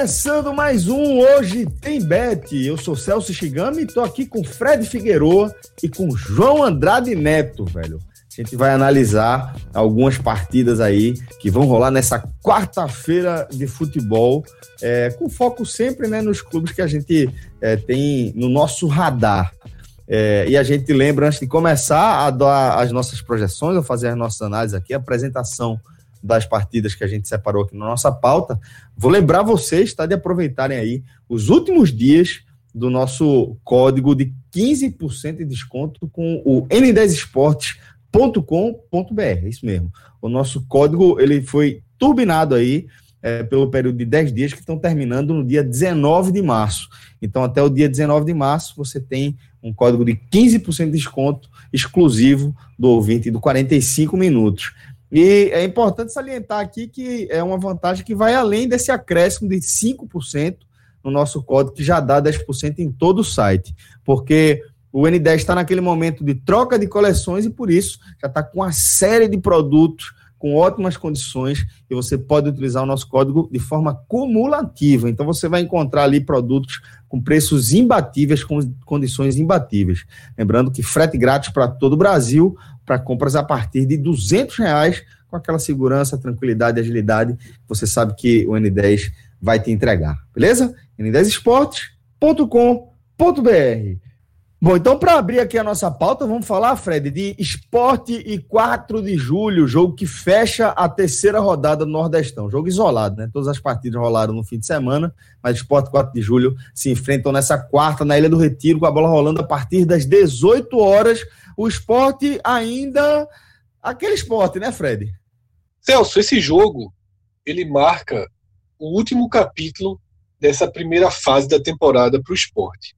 Começando mais um Hoje Tem Bet. Eu sou Celso Shigami e tô aqui com Fred Figueroa e com João Andrade Neto, velho. A gente vai analisar algumas partidas aí que vão rolar nessa quarta-feira de futebol, é, com foco sempre né, nos clubes que a gente é, tem no nosso radar. É, e a gente lembra, antes de começar a dar as nossas projeções, a fazer as nossas análises aqui, a apresentação das partidas que a gente separou aqui na nossa pauta, vou lembrar vocês tá, de aproveitarem aí os últimos dias do nosso código de 15% de desconto com o n10esportes.com.br, é isso mesmo. O nosso código ele foi turbinado aí é, pelo período de 10 dias que estão terminando no dia 19 de março. Então, até o dia 19 de março, você tem um código de 15% de desconto exclusivo do ouvinte do 45 minutos. E é importante salientar aqui que é uma vantagem que vai além desse acréscimo de 5% no nosso código, que já dá 10% em todo o site. Porque o N10 está naquele momento de troca de coleções e por isso já está com uma série de produtos com ótimas condições e você pode utilizar o nosso código de forma cumulativa. Então você vai encontrar ali produtos com preços imbatíveis, com condições imbatíveis. Lembrando que frete grátis para todo o Brasil, para compras a partir de 200 reais, com aquela segurança, tranquilidade e agilidade você sabe que o N10 vai te entregar. Beleza? n10esportes.com.br Bom, então para abrir aqui a nossa pauta, vamos falar, Fred, de esporte e 4 de julho, jogo que fecha a terceira rodada do Nordestão. Jogo isolado, né? Todas as partidas rolaram no fim de semana, mas esporte e 4 de julho se enfrentam nessa quarta na Ilha do Retiro, com a bola rolando a partir das 18 horas. O esporte ainda. Aquele esporte, né, Fred? Celso, esse jogo ele marca o último capítulo dessa primeira fase da temporada para o esporte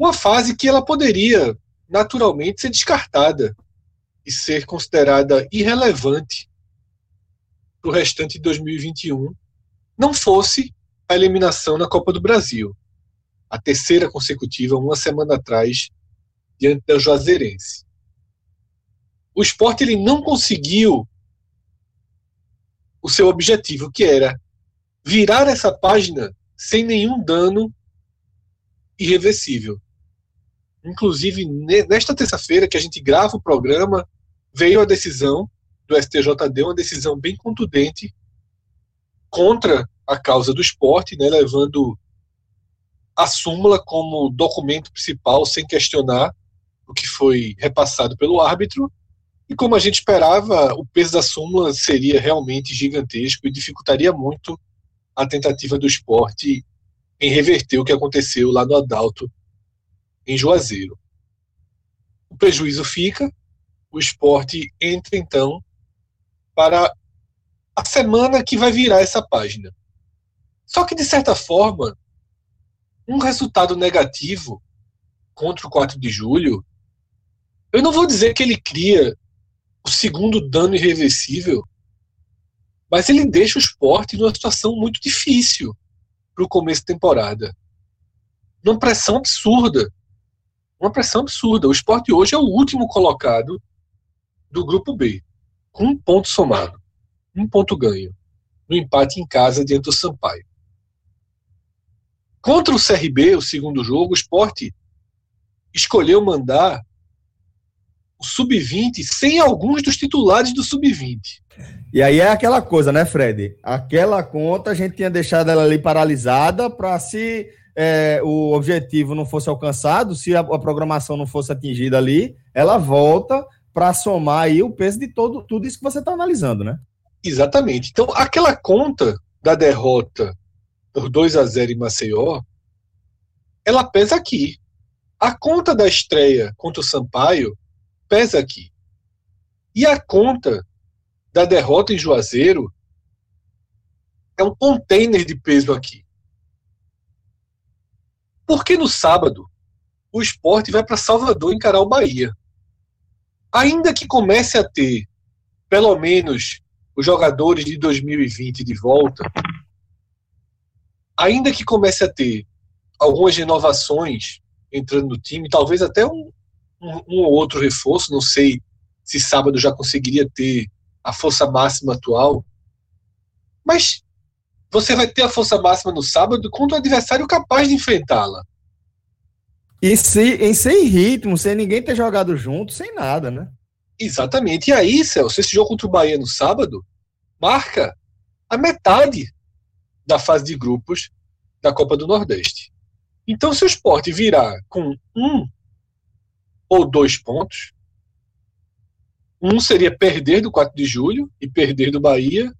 uma fase que ela poderia naturalmente ser descartada e ser considerada irrelevante para o restante de 2021, não fosse a eliminação na Copa do Brasil, a terceira consecutiva, uma semana atrás, diante da Juazeirense. O esporte ele não conseguiu o seu objetivo, que era virar essa página sem nenhum dano irreversível. Inclusive, nesta terça-feira que a gente grava o programa, veio a decisão do STJD, uma decisão bem contundente contra a causa do esporte, né, levando a súmula como documento principal, sem questionar o que foi repassado pelo árbitro. E como a gente esperava, o peso da súmula seria realmente gigantesco e dificultaria muito a tentativa do esporte em reverter o que aconteceu lá no Adalto em Juazeiro. O prejuízo fica, o esporte entra então para a semana que vai virar essa página. Só que, de certa forma, um resultado negativo contra o 4 de julho, eu não vou dizer que ele cria o segundo dano irreversível, mas ele deixa o esporte numa situação muito difícil para o começo da temporada. Numa pressão absurda uma pressão absurda. O esporte hoje é o último colocado do grupo B, com um ponto somado, um ponto ganho, no empate em casa diante do Sampaio. Contra o CRB, o segundo jogo, o esporte escolheu mandar o sub-20 sem alguns dos titulares do sub-20. E aí é aquela coisa, né, Fred? Aquela conta a gente tinha deixado ela ali paralisada para se é, o objetivo não fosse alcançado, se a, a, programação não fosse atingida ali, ela volta para somar aí o peso de todo, tudo isso que você está analisando, né? Exatamente. Então, aquela conta da derrota por 2 a 0 em Maceió, ela pesa aqui. A conta da estreia contra o Sampaio pesa aqui. E a conta da derrota em Juazeiro é um container de peso aqui. Porque no sábado o esporte vai para Salvador encarar o Bahia. Ainda que comece a ter pelo menos os jogadores de 2020 de volta, ainda que comece a ter algumas renovações entrando no time, talvez até um, um, um outro reforço, não sei se sábado já conseguiria ter a força máxima atual, mas você vai ter a força máxima no sábado contra um adversário capaz de enfrentá-la. E se, em sem ritmo, sem ninguém ter jogado junto, sem nada, né? Exatamente. E aí, Celso, esse jogo contra o Bahia no sábado marca a metade da fase de grupos da Copa do Nordeste. Então, se o esporte virar com um ou dois pontos, um seria perder do 4 de julho e perder do Bahia,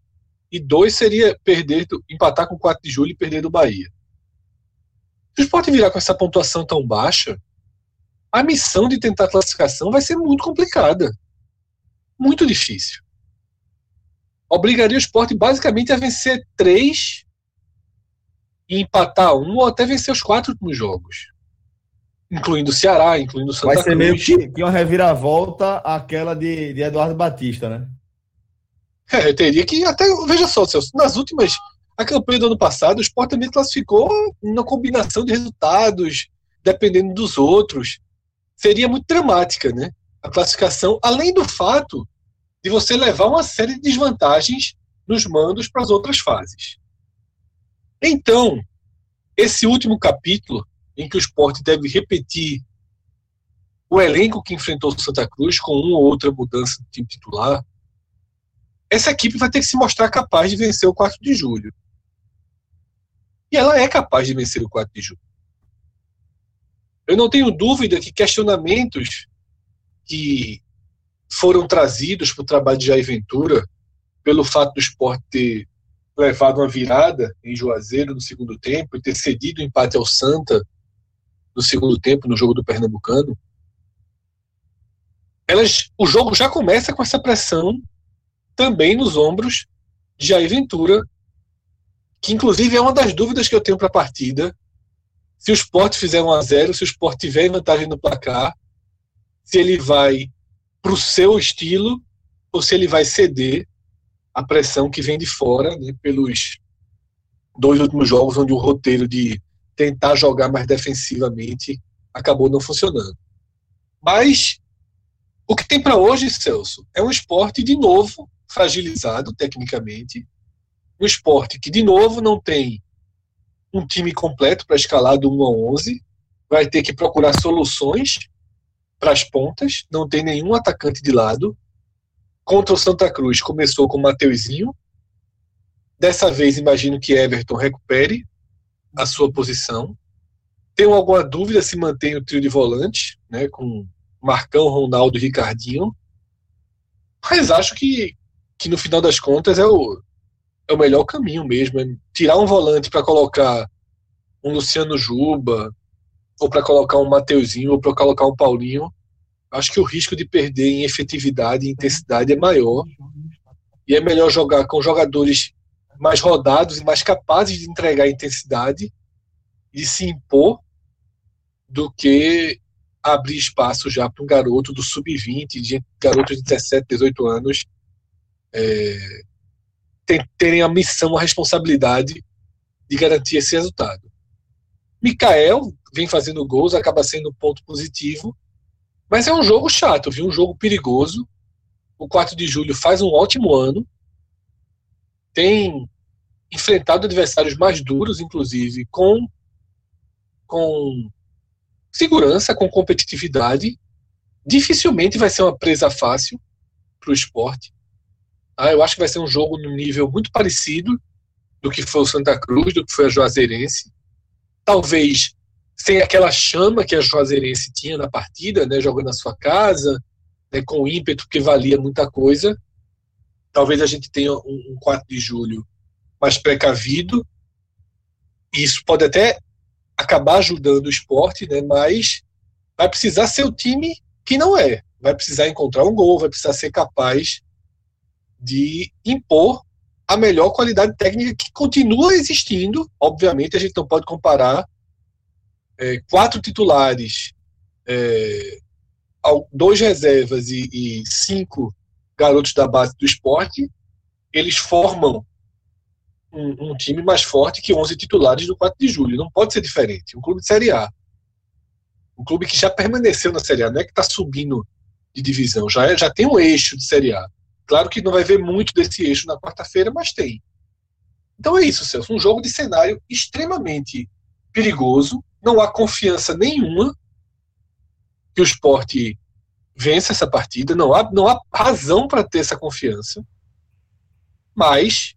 e dois seria perder empatar com o 4 de julho e perder do Bahia. Se o esporte virar com essa pontuação tão baixa, a missão de tentar a classificação vai ser muito complicada. Muito difícil. Obrigaria o esporte basicamente a vencer três e empatar um ou até vencer os quatro últimos jogos. Incluindo o Ceará, incluindo o Santa Vai ser Cruz. meio que, uma reviravolta aquela de, de Eduardo Batista, né? É, teria que até. Veja só, Celso, nas últimas a campanha do ano passado, o Sport também classificou uma combinação de resultados, dependendo dos outros. Seria muito dramática, né? A classificação, além do fato de você levar uma série de desvantagens nos mandos para as outras fases. Então, esse último capítulo, em que o esporte deve repetir o elenco que enfrentou o Santa Cruz com uma ou outra mudança do time titular, essa equipe vai ter que se mostrar capaz de vencer o 4 de julho. E ela é capaz de vencer o 4 de julho. Eu não tenho dúvida que questionamentos que foram trazidos para o trabalho de Jair Ventura, pelo fato do esporte ter levado uma virada em Juazeiro no segundo tempo e ter cedido o empate ao Santa no segundo tempo, no jogo do Pernambucano, elas, o jogo já começa com essa pressão também nos ombros de Jair Ventura que inclusive é uma das dúvidas que eu tenho para a partida. Se o Sport fizer 1 a 0 se o Sport tiver vantagem no placar, se ele vai para o seu estilo ou se ele vai ceder a pressão que vem de fora, né, pelos dois últimos jogos onde o roteiro de tentar jogar mais defensivamente acabou não funcionando. Mas o que tem para hoje, Celso, é um esporte de novo fragilizado tecnicamente, um esporte que, de novo, não tem um time completo para escalar do 1 a 11, vai ter que procurar soluções para as pontas, não tem nenhum atacante de lado. Contra o Santa Cruz começou com o Mateuzinho. Dessa vez imagino que Everton recupere a sua posição. Tenho alguma dúvida se mantém o trio de volante, né, com Marcão, Ronaldo e Ricardinho. Mas acho que, que no final das contas é o, é o melhor caminho mesmo. É tirar um volante para colocar um Luciano Juba, ou para colocar um Mateuzinho, ou para colocar um Paulinho. Acho que o risco de perder em efetividade e intensidade é maior. E é melhor jogar com jogadores mais rodados e mais capazes de entregar intensidade e se impor do que abrir espaço já para um garoto do sub-20, de garoto de 17, 18 anos, é, terem a missão, a responsabilidade de garantir esse resultado. Mikael vem fazendo gols, acaba sendo um ponto positivo, mas é um jogo chato, viu? Um jogo perigoso. O 4 de julho faz um ótimo ano. Tem enfrentado adversários mais duros, inclusive, com, com segurança, com competitividade. Dificilmente vai ser uma presa fácil para o esporte. Ah, eu acho que vai ser um jogo no nível muito parecido do que foi o Santa Cruz, do que foi a Juazeirense. Talvez sem aquela chama que a Juazeirense tinha na partida, né, jogando na sua casa, né, com ímpeto que valia muita coisa, talvez a gente tenha um, um 4 de julho mais precavido. Isso pode até acabar ajudando o esporte, né? mas vai precisar ser o time que não é. Vai precisar encontrar um gol, vai precisar ser capaz de impor a melhor qualidade técnica que continua existindo. Obviamente, a gente não pode comparar é, quatro titulares, é, dois reservas e, e, cinco garotos da base do esporte. Eles formam um, um, time mais forte que 11 titulares do 4 de julho. Não pode ser diferente. Um clube de Série A. Um clube que já permaneceu na Série A, não é que está subindo de divisão, já, é, já tem um eixo de Série A. Claro que não vai ver muito desse eixo na quarta-feira, mas tem. Então é isso, Celso. Um jogo de cenário extremamente perigoso. Não há confiança nenhuma que o esporte vença essa partida. Não há, não há razão para ter essa confiança. Mas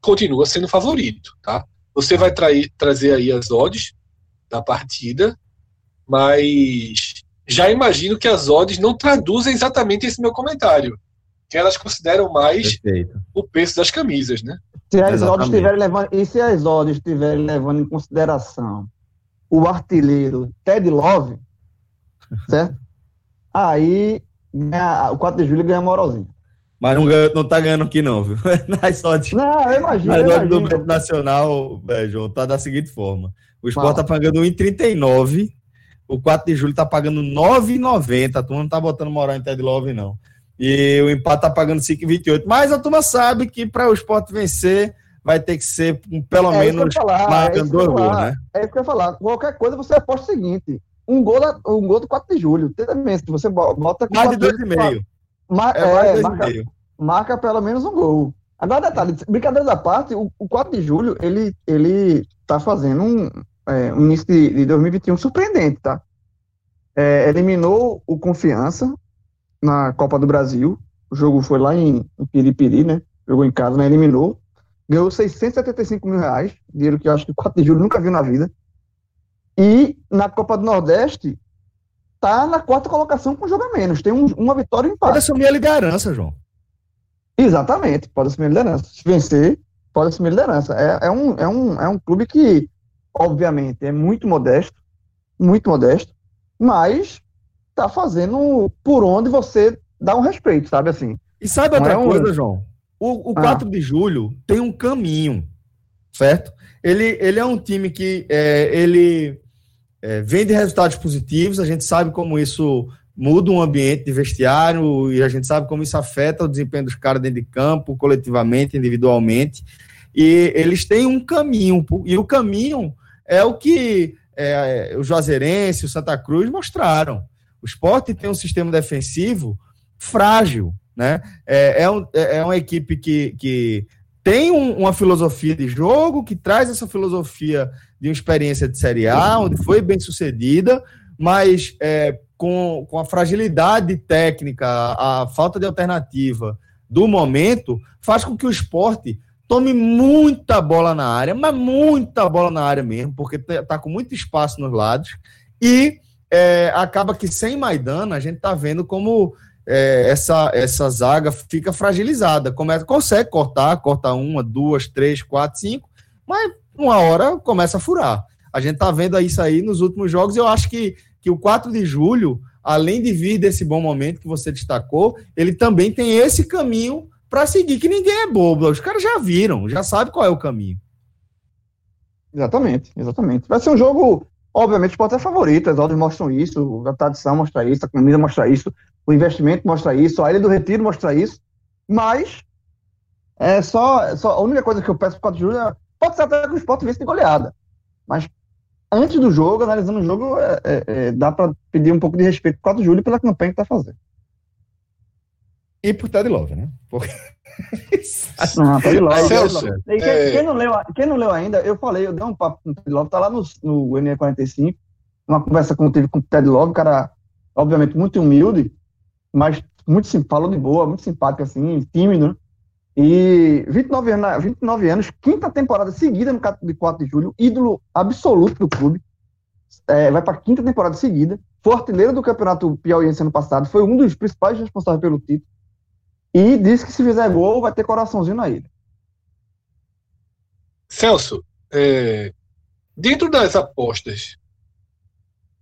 continua sendo favorito, tá? Você vai trair, trazer aí as odds da partida, mas já imagino que as odds não traduzem exatamente esse meu comentário que elas consideram mais Perfeito. o preço das camisas, né? Se as odds estiverem levando, e se as odds estiverem levando em consideração o artilheiro Ted Love, certo? Aí ganha, o 4 de julho ganha moralzinho. Mas não, ganha, não tá ganhando aqui, não, viu? Nas odds. Não, eu imagino. Nas odds do Beto Nacional, é, João, tá da seguinte forma: o Sport tá pagando 1,39, o 4 de julho tá pagando 9,90. A turma não tá botando moral em Ted Love, não. E o empate tá pagando 5,28. Mas a turma sabe que para o esporte vencer vai ter que ser pelo é menos marcando dois gols, né? É isso que eu ia falar. Qualquer coisa você aposta o seguinte: um gol, um gol do 4 de julho. Se você bota. Mais de 2,5. Ma é, mais é, marca, marca pelo menos um gol. Agora, detalhe, brincadeira da parte, o, o 4 de julho, ele, ele tá fazendo um, é, um início de, de 2021 surpreendente, tá? É, eliminou o Confiança, na Copa do Brasil. O jogo foi lá em, em Piripiri, né? Jogou em casa, né? Eliminou. Ganhou 675 mil reais, dinheiro que eu acho que o 4 de julho nunca viu na vida. E na Copa do Nordeste, tá na quarta colocação com jogo a menos. Tem um, uma vitória e um empate. Pode assumir a liderança, João. Exatamente, pode assumir a liderança. Se vencer, pode assumir a liderança. É, é, um, é, um, é um clube que, obviamente, é muito modesto, muito modesto, mas tá fazendo por onde você dá um respeito, sabe assim. E sabe outra é um... coisa, João? O, o 4 ah. de julho tem um caminho, certo? Ele, ele é um time que é, ele é, vem de resultados positivos, a gente sabe como isso muda um ambiente de vestiário e a gente sabe como isso afeta o desempenho dos caras dentro de campo, coletivamente, individualmente. E eles têm um caminho, e o caminho é o que é, o Juazeirense, o Santa Cruz mostraram. O esporte tem um sistema defensivo frágil, né? É, é, um, é, é uma equipe que, que tem um, uma filosofia de jogo, que traz essa filosofia de uma experiência de Série A, onde foi bem sucedida, mas é, com, com a fragilidade técnica, a, falta de alternativa do momento, faz com que o esporte tome muita bola na área, mas muita bola na área mesmo, porque está com muito espaço nos lados, e é, acaba que sem Maidana a gente está vendo como é, essa, essa zaga fica fragilizada. Começa, consegue cortar, corta uma, duas, três, quatro, cinco, mas uma hora começa a furar. A gente está vendo isso aí nos últimos jogos eu acho que, que o 4 de julho, além de vir desse bom momento que você destacou, ele também tem esse caminho para seguir, que ninguém é bobo. Os caras já viram, já sabem qual é o caminho. Exatamente, exatamente. Vai ser um jogo Obviamente, o esporte é favorito, as odds mostram isso, a tradição mostra isso, a comida mostra isso, o investimento mostra isso, a Ilha do Retiro mostra isso, mas é só, só a única coisa que eu peço para o 4 de julho é, pode ser até que o esporte vence de goleada, mas antes do jogo, analisando o jogo, é, é, é dá para pedir um pouco de respeito para o 4 de julho pela campanha que está fazendo. E por Ted Love, né? Porque... não, Ted Love. Celso, quem, é... quem, não leu, quem não leu ainda, eu falei, eu dei um papo com o Ted Love, tá lá no, no NE45, uma conversa que eu tive com o Ted Love, cara, obviamente, muito humilde, mas muito falou de boa, muito simpático, assim, tímido, né? E 29 anos, 29 anos, quinta temporada seguida no de 4 de julho, ídolo absoluto do clube. É, vai para quinta temporada seguida. Foi artilheiro do campeonato piauiense ano passado, foi um dos principais responsáveis pelo título E disse que se fizer gol, vai ter coraçãozinho na ilha. Celso, é, dentro das apostas,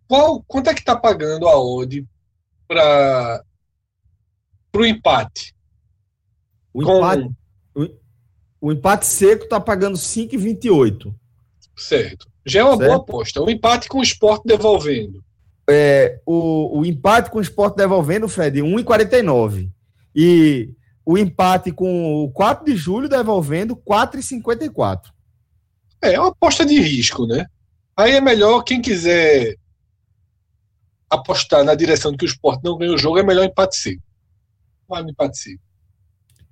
qual, quanto é que está pagando a odd para o empate? O empate, o, o empate seco está pagando 5,28. Certo. Já é uma certo. boa aposta. O empate com o esporte devolvendo. É, o, o empate com o esporte devolvendo, Fred, 1,49. E o empate com o 4 de julho devolvendo 4,54. É, é uma aposta de risco, né? Aí é melhor quem quiser apostar na direção de que o esporte não ganha o jogo, é melhor empate seco. Vai no empate seco.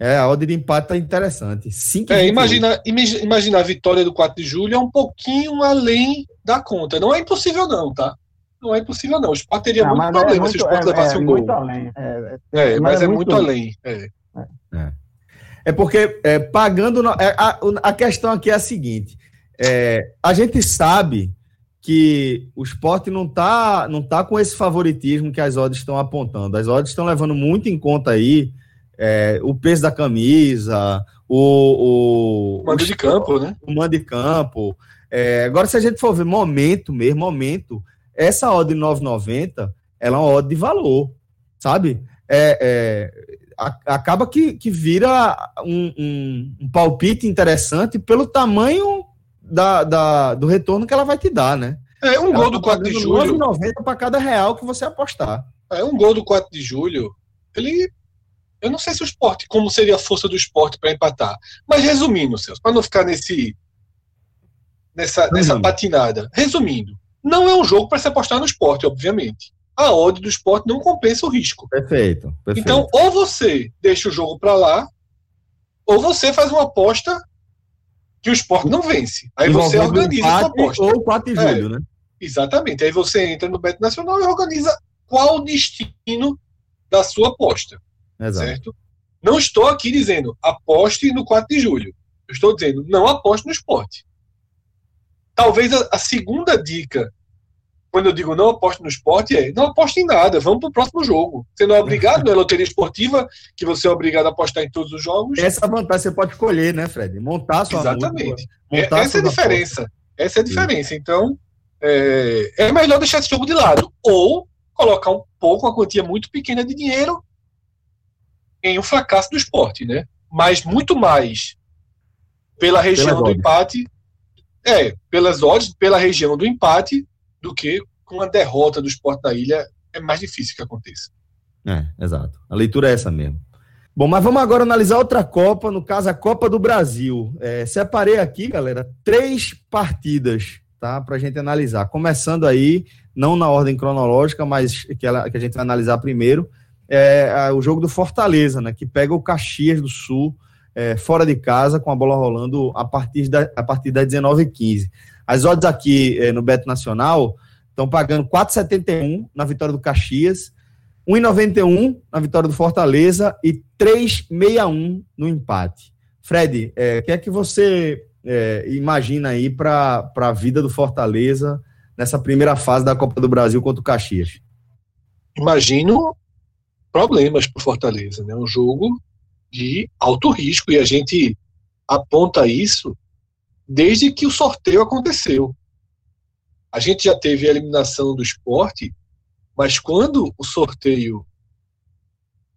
É, a ordem de empate tá interessante. Cinco é, imagina, imagina a vitória do 4 de julho é um pouquinho além da conta. Não é impossível, não, tá? Não é impossível, não. O Sport teria não, muito problema é muito, se o Sport é, levasse é, um gol. Além. É, é mas, mas, é, muito, muito além. É. É. porque pagando. No, a, a questão aqui é a seguinte: a gente sabe que o esporte não está não tá com esse favoritismo que as odds estão apontando. As odds estão levando muito em conta aí o peso da camisa, o. O, o mando de campo, né? O mando de campo. agora, se a gente for ver momento mesmo, momento, essa odd de 9,90, ela é uma odd de valor, sabe? É, é a, acaba que, que vira um, um, um, palpite interessante pelo tamanho da, da, do retorno que ela vai te dar, né? É, um ela gol do 4 tá de julho. 9,90 para cada real que você apostar. É, um gol do 4 de julho, ele. Eu não sei se o esporte, como seria a força do esporte para empatar. Mas resumindo, Celso, para não ficar nesse. Nessa, nessa patinada. Resumindo, não é um jogo para se apostar no esporte, obviamente. A odd do esporte não compensa o risco. Perfeito, perfeito. Então, ou você deixa o jogo para lá, ou você faz uma aposta que o esporte não vence. Aí você organiza a aposta. Ou 4 de julho, é, né? Exatamente. Aí você entra no Beto Nacional e organiza qual o destino da sua aposta. Exato. Certo? Não estou aqui dizendo aposte no 4 de julho. Eu estou dizendo não aposte no esporte. Talvez a, a, segunda dica, quando eu digo não aposte no esporte, é não aposte em nada, vamos para o próximo jogo. Você não é obrigado, não é loteria esportiva, que você é obrigado a apostar em todos os jogos. Essa vantagem você pode escolher, né, Fred? Montar a sua Exatamente. montar essa é a diferença. Aposta. Essa é a diferença. Então, é, é melhor deixar esse jogo de lado. Ou colocar um pouco, uma quantia muito pequena de dinheiro em um fracasso do esporte, né? Mas muito mais pela região do empate é, pelas odds, pela região do empate, do que com a derrota do esporte da ilha, é mais difícil que aconteça. É, exato. A leitura é essa mesmo. Bom, mas vamos agora analisar outra Copa, no caso a Copa do Brasil. É, separei aqui, galera, três partidas, tá? Pra gente analisar. Começando aí, não na ordem cronológica, mas que, ela, que a gente vai analisar primeiro, é o jogo do Fortaleza, né? Que pega o Caxias do Sul é, fora de casa, com a bola rolando a partir da, a partir das 19h15. As odds aqui é, no Beto Nacional estão pagando 4,71 na vitória do Caxias, 1,91 na vitória do Fortaleza e 3,61 no empate. Fred, é, o que é que você é, imagina aí para a vida do Fortaleza nessa primeira fase da Copa do Brasil contra o Caxias? Imagino problemas para o Fortaleza, né? Um jogo de alto risco e a gente aponta isso desde que o sorteio aconteceu. A gente já teve a eliminação do esporte, mas quando o sorteio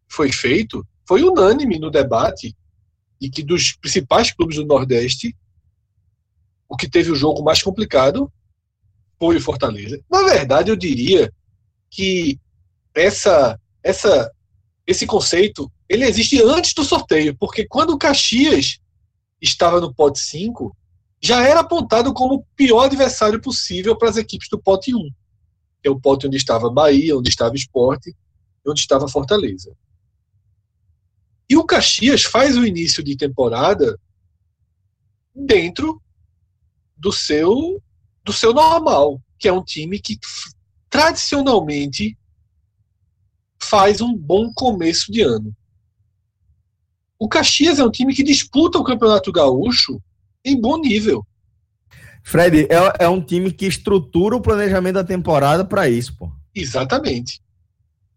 foi feito, foi unânime no debate e que dos principais clubes do Nordeste, o que teve o jogo mais complicado foi o Fortaleza. Na verdade, eu diria que essa, essa, esse conceito ele existe antes do sorteio, porque quando o Caxias estava no pote 5, já era apontado como o pior adversário possível para as equipes do pote 1. Que é o pote onde estava Bahia, onde estava Esporte onde estava Fortaleza. E o Caxias faz o início de temporada dentro do seu do seu normal, que é um time que tradicionalmente faz um bom começo de ano. O Caxias é um time que disputa o Campeonato Gaúcho em bom nível. Fred, é, é um time que estrutura o planejamento da temporada para isso, pô. Exatamente.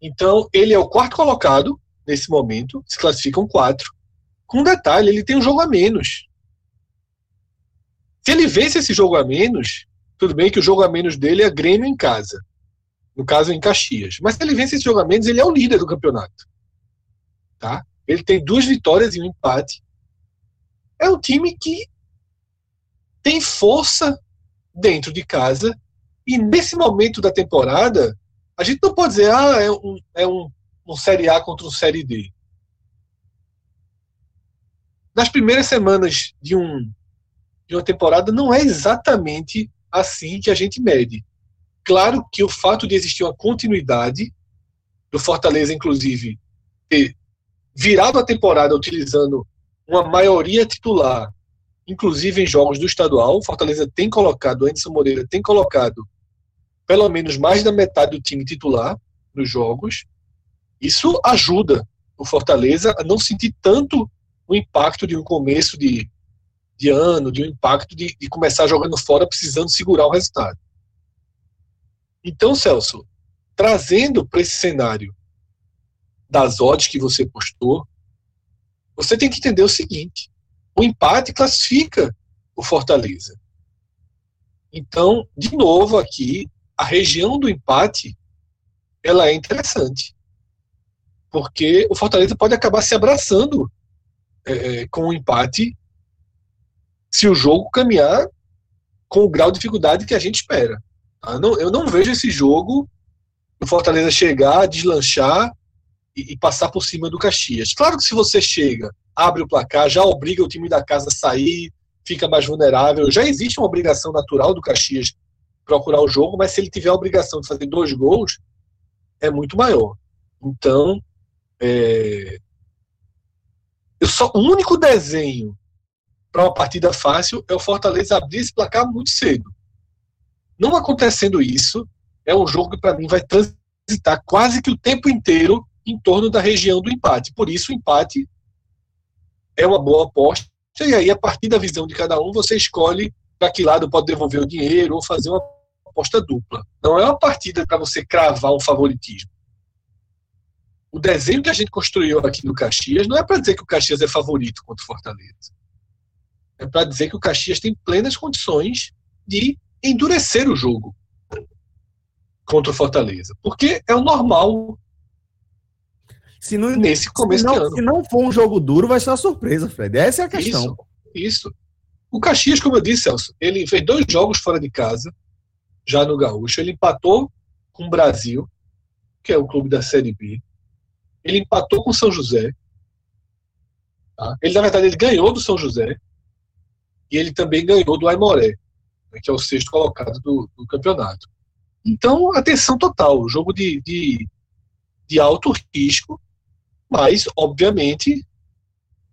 Então, ele é o quarto colocado nesse momento, se classificam quatro. Com um detalhe, ele tem um jogo a menos. Se ele vence esse jogo a menos, tudo bem que o jogo a menos dele é Grêmio em casa. No caso, em Caxias. Mas se ele vence esse jogo a menos, ele é o líder do campeonato. Tá? Ele tem duas vitórias e um empate. É um time que tem força dentro de casa. E nesse momento da temporada, a gente não pode dizer, ah, é um, é um, um Série A contra um Série D. Nas primeiras semanas de, um, de uma temporada, não é exatamente assim que a gente mede. Claro que o fato de existir uma continuidade, do Fortaleza, inclusive, ter virado a temporada utilizando uma maioria titular, inclusive em jogos do estadual, o Fortaleza tem colocado, o Anderson Moreira tem colocado pelo menos mais da metade do time titular nos jogos. Isso ajuda o Fortaleza a não sentir tanto o impacto de um começo de, de ano, de um impacto de, de começar jogando fora precisando segurar o resultado. Então, Celso, trazendo para esse cenário das odds que você postou, você tem que entender o seguinte: o empate classifica o Fortaleza. Então, de novo aqui, a região do empate ela é interessante. Porque o Fortaleza pode acabar se abraçando é, é, com o empate se o jogo caminhar com o grau de dificuldade que a gente espera. Eu não, eu não vejo esse jogo o Fortaleza chegar, deslanchar e, e, passar por cima do Caxias. Claro que se você chega, abre o placar, já obriga o time da casa a sair, fica mais vulnerável. Já existe uma obrigação natural do Caxias procurar o jogo, mas se ele tiver a obrigação de fazer dois gols, é muito maior. Então, é, eu só, o único desenho para uma partida fácil é o Fortaleza abrir esse placar muito cedo. Não acontecendo isso, é um jogo que para mim vai transitar quase que o tempo inteiro em torno da região do empate. Por isso, o empate é uma boa aposta. E aí, a partir da visão de cada um, você escolhe para que lado pode devolver o dinheiro ou fazer uma aposta dupla. Não é uma partida para você cravar um favoritismo. O desenho que a gente construiu aqui no Caxias não é para dizer que o Caxias é favorito contra o Fortaleza. É para dizer que o Caxias tem plenas condições de endurecer o jogo contra o Fortaleza. Porque é o normal se não, nesse começo se não. Se não for um jogo duro, vai ser uma surpresa, Fred. Essa é a questão. Isso, isso. O Caxias, como eu disse, Celso, ele fez dois jogos fora de casa, já no Gaúcho. Ele empatou com o Brasil, que é o clube da Série B. Ele empatou com o São José. Tá? Ele, na verdade, ele ganhou do São José. E ele também ganhou do Aimoré, né, que é o sexto colocado do, do campeonato. Então, atenção total. Jogo de, de, de alto risco, mas, obviamente,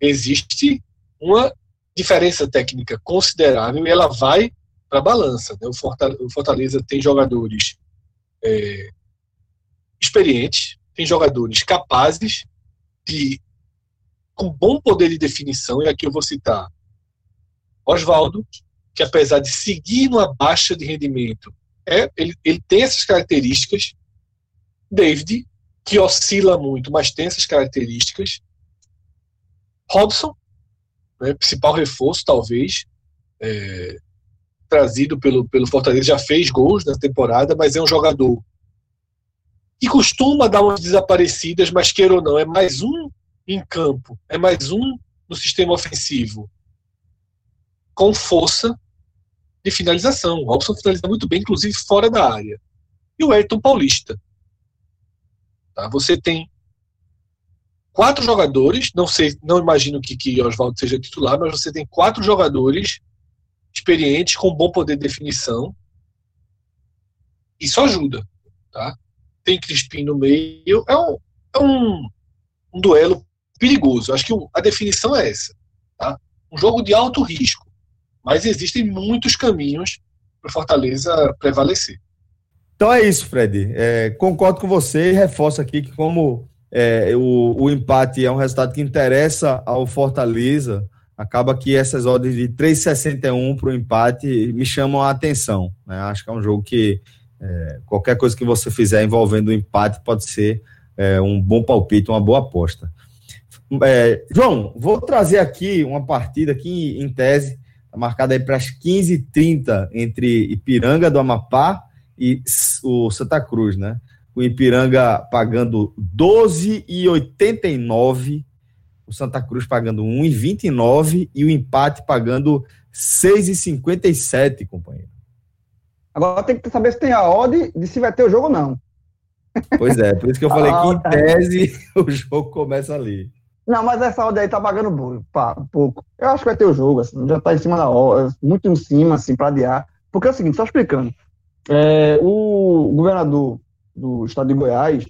existe uma diferença técnica considerável e ela vai para a balança. Né? O, Fortaleza, tem jogadores é, experientes, tem jogadores capazes de com bom poder de definição, e aqui eu vou citar Oswaldo, que apesar de seguir numa baixa de rendimento, é, ele, ele tem essas características. David, que oscila muito, mas tem essas características. Robson, né, principal reforço, talvez, é, trazido pelo, pelo Fortaleza, já fez gols na temporada, mas é um jogador que costuma dar umas desaparecidas, mas queira ou não, é mais um em campo, é mais um no sistema ofensivo, com força de finalização. O Robson finaliza muito bem, inclusive fora da área. E o Ayrton Paulista. Tá? Você tem quatro jogadores, não sei, não imagino que, que Oswaldo seja titular, mas você tem quatro jogadores experientes, com bom poder de definição. Isso ajuda. Tá? Tem Crispim no meio. É um, é um, um duelo perigoso. Acho que a definição é essa. Tá? Um jogo de alto risco. Mas existem muitos caminhos para Fortaleza prevalecer. Então é isso, Fred. É, concordo com você e reforço aqui que, como é, o, o empate é um resultado que interessa ao Fortaleza, acaba que essas ordens de 3,61 para o empate me chamam a atenção. Né? Acho que é um jogo que é, qualquer coisa que você fizer envolvendo o empate pode ser é, um bom palpite, uma boa aposta. É, João, vou trazer aqui uma partida aqui em tese, tá marcada para as 15h30 entre Ipiranga do Amapá e o Santa Cruz, né? O Ipiranga pagando 12,89, o Santa Cruz pagando 1,29 e o empate pagando 6,57, companheiro. Agora tem que saber se tem a odd de se vai ter o jogo ou não. Pois é, por isso que eu falei ah, que em tá. tese o jogo começa ali. Não, mas essa odd aí tá pagando pouco. Eu acho que vai ter o jogo, assim, já tá em cima da hora, muito em cima, assim, para adiar. Porque é o seguinte, só explicando. É, o governador do estado de Goiás,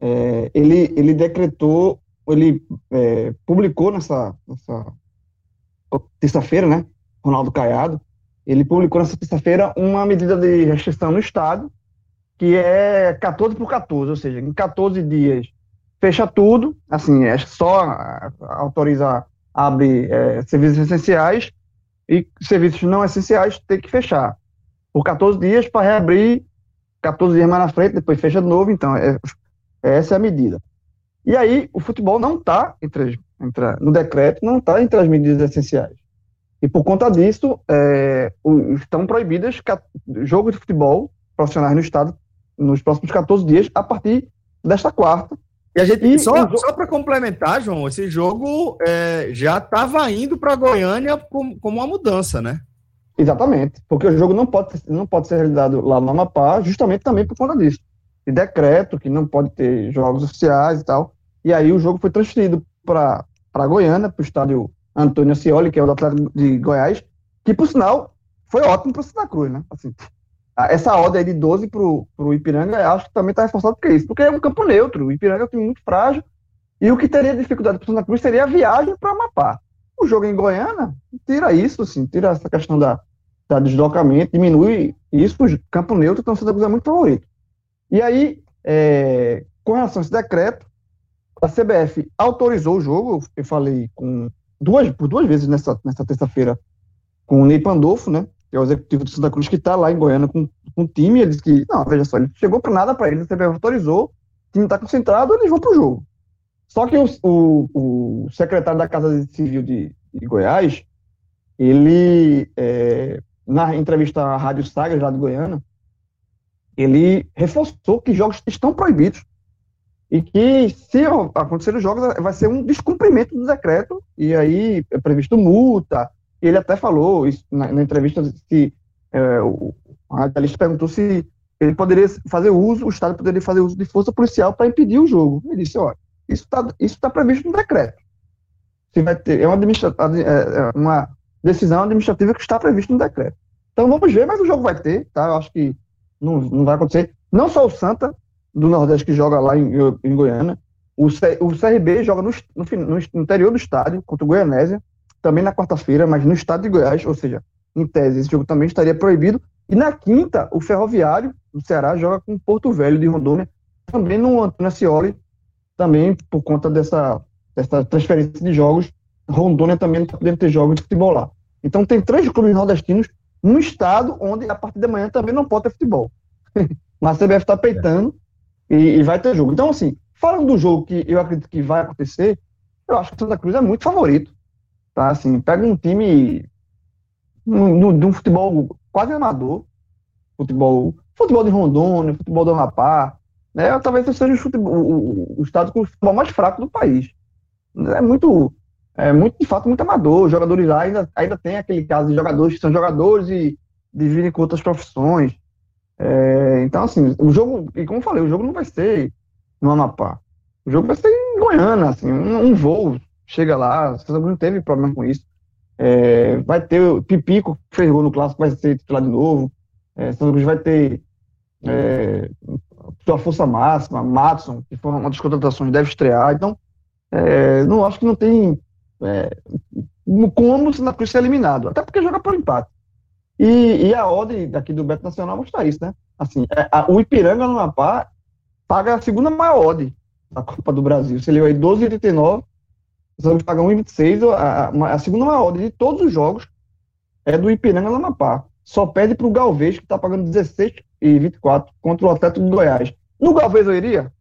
é, ele, ele decretou, ele é, publicou nessa, nessa terça-feira, né, Ronaldo Caiado, ele publicou nessa terça-feira uma medida de restrição no estado, que é 14 por 14, ou seja, em 14 dias fecha tudo, assim, é só autorizar, abre é, serviços essenciais e serviços não essenciais tem que fechar por 14 dias para reabrir 14 dias mais na frente, depois fecha de novo, então é, essa é a medida. E aí o futebol não está entre, entre, no decreto, não está entre as medidas essenciais. E por conta disso, é, o, estão proibidas jogos de futebol profissionais no estado nos próximos 14 dias, a partir desta quarta, e a gente e só, só para complementar, João, esse jogo é, já estava indo para Goiânia como, como uma mudança, né? Exatamente, porque o jogo não pode, não pode ser realizado lá no Amapá, justamente também por conta disso. De decreto, que não pode ter jogos oficiais e tal. E aí o jogo foi transferido para Goiânia, para o estádio Antônio Ascioli, que é o Atlético de Goiás, que por sinal foi ótimo para o Santa Cruz, né? Assim, essa ordem de 12 para o Ipiranga, acho que também está reforçado por isso, porque é um campo neutro. O Ipiranga é um time muito frágil. E o que teria dificuldade para o Santa Cruz seria a viagem para Amapá. O jogo em Goiânia tira isso, assim, tira essa questão da, da deslocamento, diminui isso. O campo neutro, então o Santa Cruz é muito favorito. E aí, é, com relação a esse decreto, a CBF autorizou o jogo. Eu falei com duas, por duas vezes nessa, nessa terça-feira com o Ney Pandolfo, né? que é o executivo do Santa Cruz, que está lá em Goiânia com, com o time, ele disse que, não, veja só, ele chegou para nada para ele, a CBF autorizou, o time está concentrado, eles vão para o jogo. Só que o, o, o, secretário da Casa Civil de, de Goiás, ele, é, na entrevista à Rádio Saga, lá de Goiânia, ele reforçou que jogos estão proibidos e que se acontecer os jogos vai ser um descumprimento do decreto e aí é previsto multa, ele até falou isso, na, na, entrevista que é, o, radialista perguntou se ele poderia fazer uso, o Estado poderia fazer uso de força policial para impedir o jogo. Ele disse, olha, isso está isso tá previsto no decreto. Se vai ter, é uma, é, é uma decisão administrativa que está prevista no decreto. Então vamos ver, mas o jogo vai ter, tá? Eu acho que não, não vai acontecer. Não só o Santa, do Nordeste, que joga lá em, em Goiânia, o, C, o CRB joga no, no, no, interior do estádio, contra o Goianésia, também na quarta-feira, mas no estado de Goiás, ou seja, em tese, esse jogo também estaria proibido. E na quinta, o Ferroviário do Ceará joga com o Porto Velho de Rondônia, também no Antônio Ascioli, também por conta dessa, dessa transferência de jogos. Rondônia também não está podendo ter jogos de futebol lá. Então tem três clubes nordestinos num estado onde a partir de manhã também não pode ter futebol. Mas a CBF está peitando é. e, e, vai ter jogo. Então, assim, falando do jogo que eu acredito que vai acontecer, eu acho que Santa Cruz é muito favorito. Tá? Assim, pega um time de um futebol quase amador, futebol, futebol de Rondônia, futebol do Amapá, né? Talvez seja o, o, o, estado com o futebol mais fraco do país. É muito, é muito de fato muito amador. Os jogadores lá ainda, ainda tem aquele caso de jogadores que são jogadores e dividem com outras profissões. É, então, assim, o jogo, e como eu falei, o jogo não vai ser no Amapá. O jogo vai ser em Goiânia, assim, um, um voo chega lá, o Santa não teve problema com isso. É, vai ter o Pipico, que fez gol no clássico, vai ser titular de novo. É, Santa vai ter é, sua força máxima, Matson, que foi uma das contratações, deve estrear. Então, é, não acho que não tem é, como o Santa Cruz ser eliminado, até porque joga por empate. E, e a ordem daqui do Beto Nacional mostra isso, né? Assim, é, a, o Ipiranga no Mapá paga a segunda maior ordem da Copa do Brasil. Você leu aí 12,89 vamos pagar 1,26. A, a, a segunda maior ordem de todos os jogos é do Ipiranga no Amapá. Só perde para o Galvez, que está pagando 16 e 24 contra o Atlético de Goiás. No Galvez eu iria?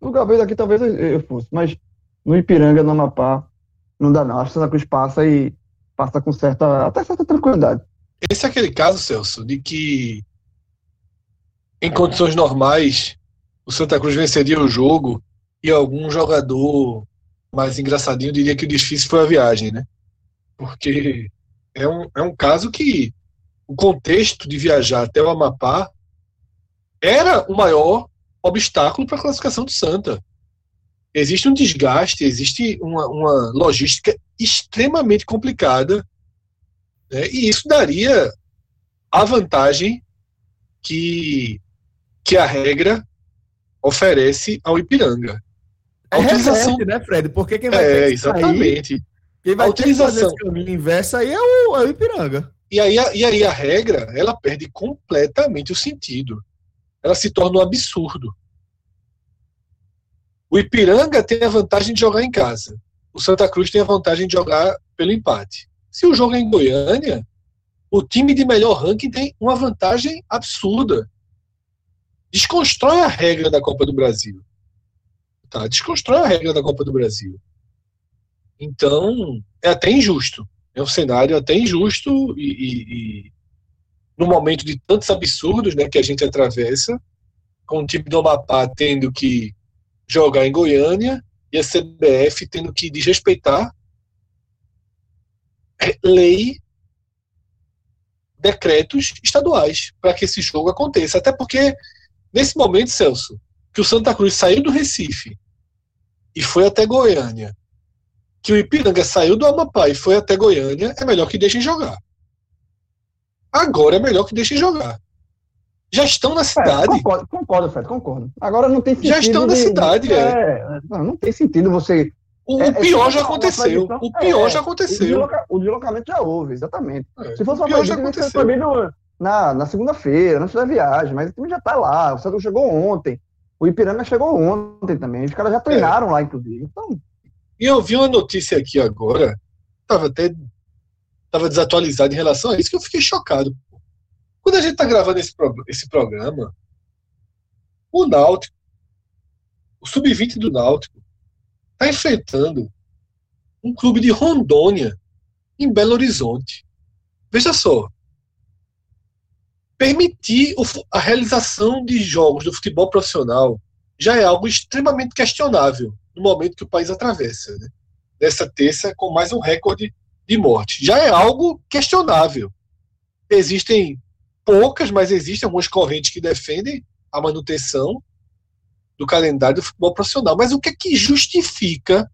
No Gabriel aqui talvez eu fosse, mas no Ipiranga, no Amapá, não dá não. Acho Santa Cruz passa e passa com certa, até certa tranquilidade. Esse é aquele caso, Celso, de que em condições normais o Santa Cruz venceria o jogo e algum jogador mais engraçadinho diria que o difícil foi a viagem, né? Porque é um, é um caso que o contexto de viajar até o Amapá era o maior obstáculo para a classificação do Santa. Existe um desgaste, existe uma, uma logística extremamente complicada, né? e isso daria a vantagem que, que a regra oferece ao Ipiranga. A é utilização, reverte, né, Fred? Porque quem vai é, ter exatamente. Sair, quem vai a utilização caminho inverso aí é o, é o Ipiranga. E aí, e aí a regra, ela perde completamente o sentido. Ela se torna um absurdo. O Ipiranga tem a vantagem de jogar em casa. O Santa Cruz tem a vantagem de jogar pelo empate. Se o jogo é em Goiânia, o time de melhor ranking tem uma vantagem absurda. Desconstrói a regra da Copa do Brasil. Tá? Desconstrói a regra da Copa do Brasil. Então, é até injusto. É um cenário até injusto e, e, e no momento de tantos absurdos né, que a gente atravessa, com o time do Amapá tendo que jogar em Goiânia e a CBF tendo que desrespeitar lei, decretos estaduais para que esse jogo aconteça. Até porque, nesse momento, Celso, que o Santa Cruz saiu do Recife e foi até Goiânia, que o Ipiranga saiu do Amapá e foi até Goiânia, é melhor que deixem jogar. Agora é melhor que deixem jogar. Já estão na cidade. É, concordo, concordo, Fred, concordo. Agora não tem sentido. Já estão na de, cidade, é. é. Não, não tem sentido você. O, é, pior já aconteceu. O pior é, já aconteceu. O, desloca, o, deslocamento já houve, exatamente. É, Se fosse uma coisa proibido na, na segunda-feira, antes da viagem, mas o time já está lá. O Santos chegou ontem. O Ipiranga chegou ontem também. Os caras já treinaram lá, inclusive. Então. E eu vi uma notícia aqui agora, estava até tava desatualizado em relação a isso, que eu fiquei chocado. Quando a gente está gravando esse, esse programa, o Náutico, o sub-20 do Náutico, está enfrentando um clube de Rondônia em Belo Horizonte. Veja só. Permitir a realização de jogos do futebol profissional já é algo extremamente questionável no momento que o país atravessa. Né? Nessa terça, com mais um recorde de morte. Já é algo questionável. Existem poucas, mas existem algumas correntes que defendem a manutenção do calendário do futebol profissional. Mas o que é que justifica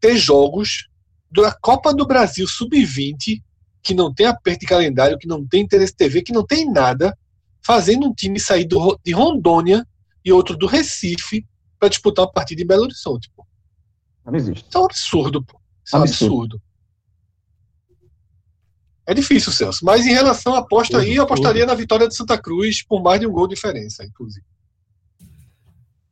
ter jogos da Copa do Brasil Sub-20 que não tem aperto de calendário, que não tem interesse TV, que não tem nada, fazendo um time sair do, de Rondônia e outro do Recife para disputar uma partida em Belo Horizonte. Pô. Não existe. Isso é um absurdo, pô. Isso é um absurdo. absurdo. É difícil, Celso. Mas em relação à aposta aí, eu apostaria na vitória de Santa Cruz por mais de um gol de diferença, inclusive.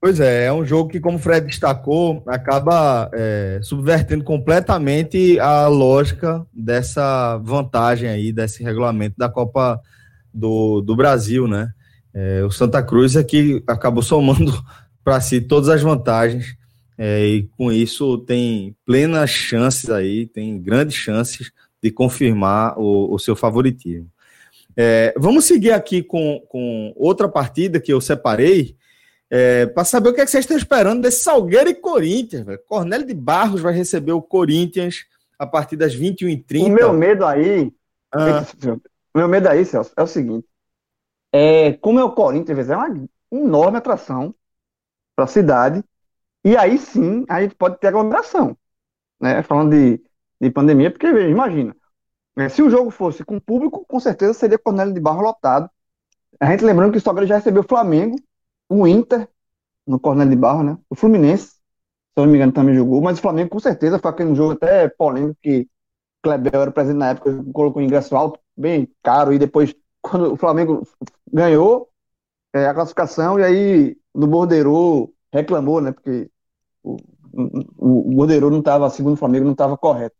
Pois é, é um jogo que, como o Fred destacou, acaba é, subvertendo completamente a lógica dessa vantagem aí, desse regulamento da Copa do, do Brasil, né? É, o Santa Cruz é que acabou somando para si todas as vantagens é, e com isso tem plenas chances aí, tem grandes chances de confirmar o, o seu favoritismo. É, vamos seguir aqui com, com outra partida que eu separei, é, para saber o que, é que, vocês estão esperando desse Salgueiro e Corinthians. Véio. Cornélio de Barros vai receber o Corinthians a partir das 21h30. O meu medo aí, ah. o meu medo aí, Celso, é o seguinte: é, como é o Corinthians, é uma enorme atração para a cidade, e aí sim a gente pode ter aglomeração. Né? Falando de de pandemia, porque imagina, né, se o jogo fosse com público, com certeza seria Cornélio de Barro lotado. A gente lembrando que o Salgueiro já recebeu o Flamengo, o Inter, no Cornélio de Barro, né? O Fluminense, se eu não me engano, também jogou, mas o Flamengo com certeza foi aquele jogo até polêmico que Kleber era presente na época, colocou um ingresso alto, bem caro, e depois, quando o Flamengo ganhou é, a classificação, e aí no Bordeiro reclamou, né? Porque o, o, o não estava, segundo o Flamengo, não estava correto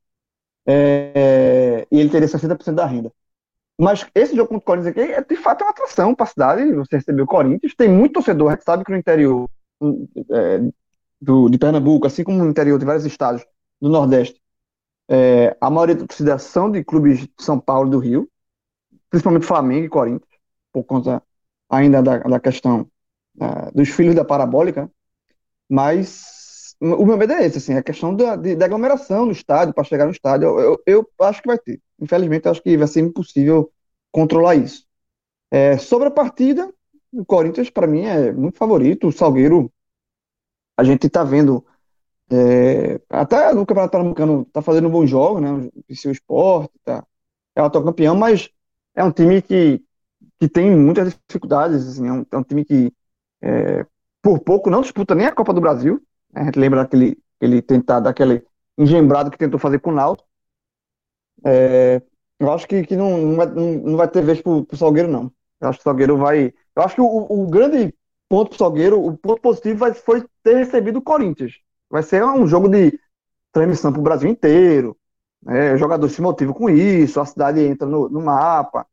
é, e ele teria 60% da renda. Mas esse jogo contra o Corinthians aqui é de fato uma atração para a cidade. Você recebeu o Corinthians, tem muito torcedor, gente sabe que no interior é, do, de Pernambuco, assim como no interior de vários estados do Nordeste, é, a maioria da torcida são de clubes de São Paulo e do Rio, principalmente Flamengo e Corinthians, por conta ainda da, da questão uh, dos filhos da parabólica. Mas o meu medo é esse, assim, a questão da, de, da aglomeração no estádio, para chegar no estádio, eu, eu, eu, acho que vai ter. Infelizmente, acho que vai ser impossível controlar isso. É, sobre a partida, o Corinthians, para mim, é muito favorito. O Salgueiro, a gente está vendo é, até no Campeonato Pernambucano tá fazendo um bom jogo, né? O seu esporte, tá, é o campeão, mas é um time que, que tem muitas dificuldades, assim, é, um, é um time que é, por pouco não disputa nem a Copa do Brasil. Né? A gente lembra daquele, aquele tentado, daquele engembrado que tentou fazer com o Náutico. É, eu acho que, que não, não, vai, não vai ter vez pro, pro Salgueiro, não. Eu acho que o Salgueiro vai. Eu acho que o, o grande ponto pro Salgueiro, o ponto positivo vai, foi ter recebido o Corinthians. Vai ser um jogo de transmissão para o Brasil inteiro. Né? O jogador se motiva com isso, a cidade entra no, no mapa.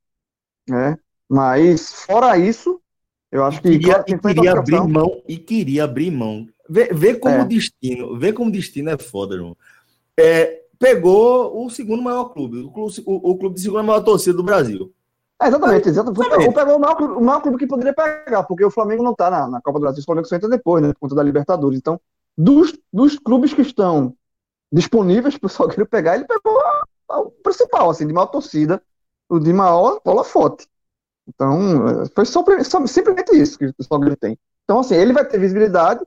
Né? Mas, fora isso, eu acho que. Queria, e queria abrir mão, e queria abrir mão. Vê, vê como é. destino, vê como destino é foda, irmão. É, pegou o segundo maior clube, o clube, o, o clube de segunda maior torcida do Brasil. É, exatamente, exatamente. O pegou o maior, o maior clube que poderia pegar, porque o Flamengo não está na, na Copa do Brasil, o Flamengo só entra depois, né? Por conta da Libertadores. Então, dos, dos clubes que estão disponíveis para o Salgueiro pegar, ele pegou a, a, o principal, assim, de maior torcida, o de maior holofote. Então, foi só, só, simplesmente isso que o Salgueiro tem. Então, assim, ele vai ter visibilidade,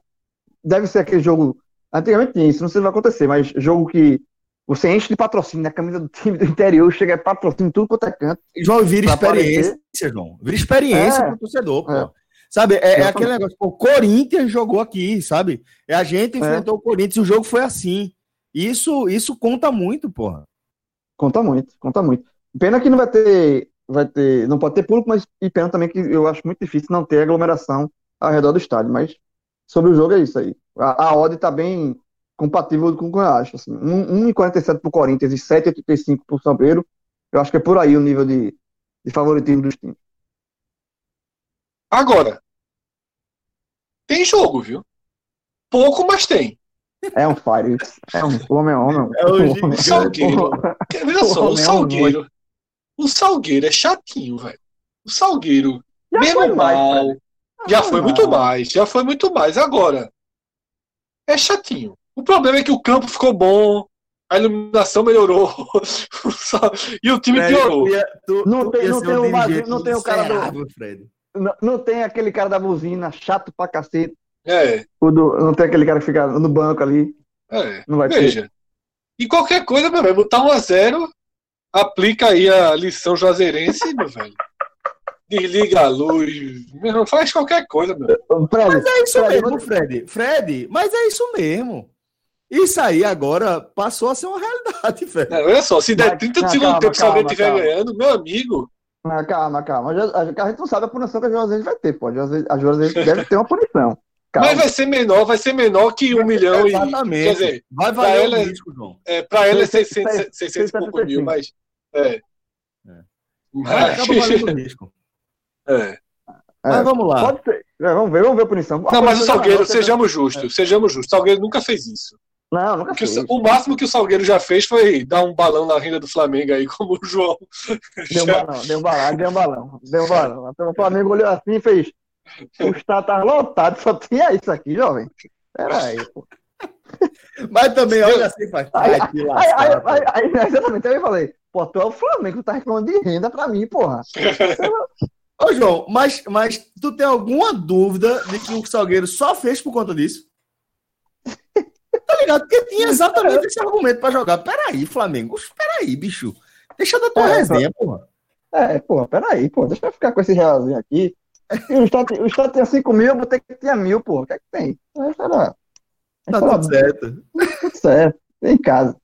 deve ser aquele jogo. Antigamente tinha isso, não sei se vai acontecer, mas jogo que você enche de patrocínio na camisa do time do interior, chega patrocínio tudo quanto é canto. João, vira experiência, aparecer. João. Vira experiência é, pro torcedor, pô. É. Sabe, é, é aquele negócio, o Corinthians jogou aqui, sabe? É a gente é. enfrentou o Corinthians, o jogo foi assim. Isso, isso conta muito, porra. Conta muito, conta muito. Pena que não vai ter, vai ter, não pode ter público, mas e pena também que eu acho muito difícil não ter aglomeração ao redor do estádio. Mas sobre o jogo é isso aí. A, a odd tá bem compatível com o que eu acho. Assim. 1,47 para o Corinthians e 7,85 para o Salgueiro. Eu acho que é por aí o nível de, de favoritismo dos times. Agora, tem jogo, viu? Pouco, mas tem. É um fire. É um homem é homem. É o, o Salgueiro. Veja só, o Salgueiro. O Salgueiro é chatinho, velho. O Salgueiro, já mesmo mal. Mais, já foi muito mais. Já foi muito mais. Agora, é chatinho. O problema é que o campo ficou bom, a iluminação melhorou e o time piorou. não tem, não tem, um o, não tem o cara do. Fred. Não, não, tem aquele cara da buzina, chato pra cacete. É. O do, não tem aquele cara que fica no banco ali. É. Não vai Veja. Ter. E qualquer coisa, meu velho, botar um a zero, aplica aí a lição juazeirense, meu velho. Desliga a luz, não faz qualquer coisa, meu. Fred, mas é isso Fred, mesmo, Fred. Fred, mas é isso mesmo. Isso aí agora passou a ser uma realidade, velho. Não, olha só, se der 30 de segundo tempo se alguém estiver ganhando, meu amigo. Mas calma, calma. A gente não sabe a punição que a Juazeiro vai ter, pô. A Juazeiro deve ter uma punição. Calma. Mas vai ser menor, vai ser menor que um milhão Exatamente. e. Quer dizer, vai valer ela, o risco, João. É, pra ela é 600, 600, 600 e poucos mil, mas. É. é. Mas... Acaba valendo o risco. É. é. Mas vamos lá. Pode ser. É, vamos ver, vamos ver a punição. Não, mas o Salgueiro, sejamos justos, sejamos justos. O Salgueiro nunca fez isso. Não, nunca fez. O, máximo que o Salgueiro já fez foi dar um balão na renda do Flamengo aí, como o João. Deu um balão, deu um balão, deu um balão. Deu um balão. Então, o Flamengo olhou assim e fez. O estado tá lotado, só tinha isso aqui, jovem. Peraí, pô. Mas também, olha assim, faz. Aí, aí, aí, aí, aí, exatamente, aí eu falei, pô, tu é o Flamengo, tu tá reclamando de renda pra mim, porra. Ô, João, mas, mas tu tem alguma dúvida de que o Salgueiro só fez por conta disso? Tá ligado? Porque tinha exatamente esse argumento pra jogar. Peraí, Flamengo. Peraí, bicho. Deixa da tua é, resenha, porra. É, porra, peraí, pô. Deixa eu ficar com esse realzinho aqui. O Estado, o Estado tem 5 mil, eu vou ter que ter mil, porra. O que é que tem? É, tá tudo certo. Tudo certo. Em casa.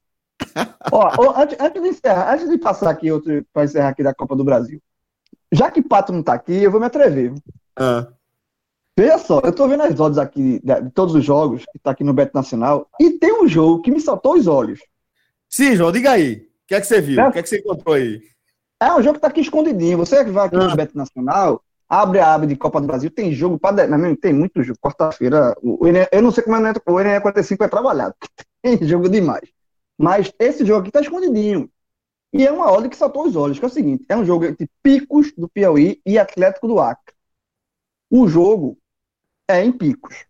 Ó, antes, antes, de encerrar, antes de passar aqui outro para encerrar aqui da Copa do Brasil. Já que Pato não tá aqui, eu vou me atrever. Ah. Veja só, eu tô vendo as odds aqui de, de, todos os jogos que tá aqui no Beto Nacional e tem um jogo que me saltou os olhos. Sim, João, diga aí. O que é que você viu? O que é que você encontrou aí? É um jogo que tá aqui escondidinho. Você que vai aqui ah. no Beto Nacional, abre a aba de Copa do Brasil, tem jogo para. Tem muito jogo. Quarta-feira, eu não sei como é o Enem 45 é trabalhado. Tem jogo demais. Mas esse jogo aqui tá escondidinho. E é uma ordem que saltou os olhos, que é o seguinte: é um jogo entre Picos do Piauí e Atlético do Acre. O jogo é em Picos.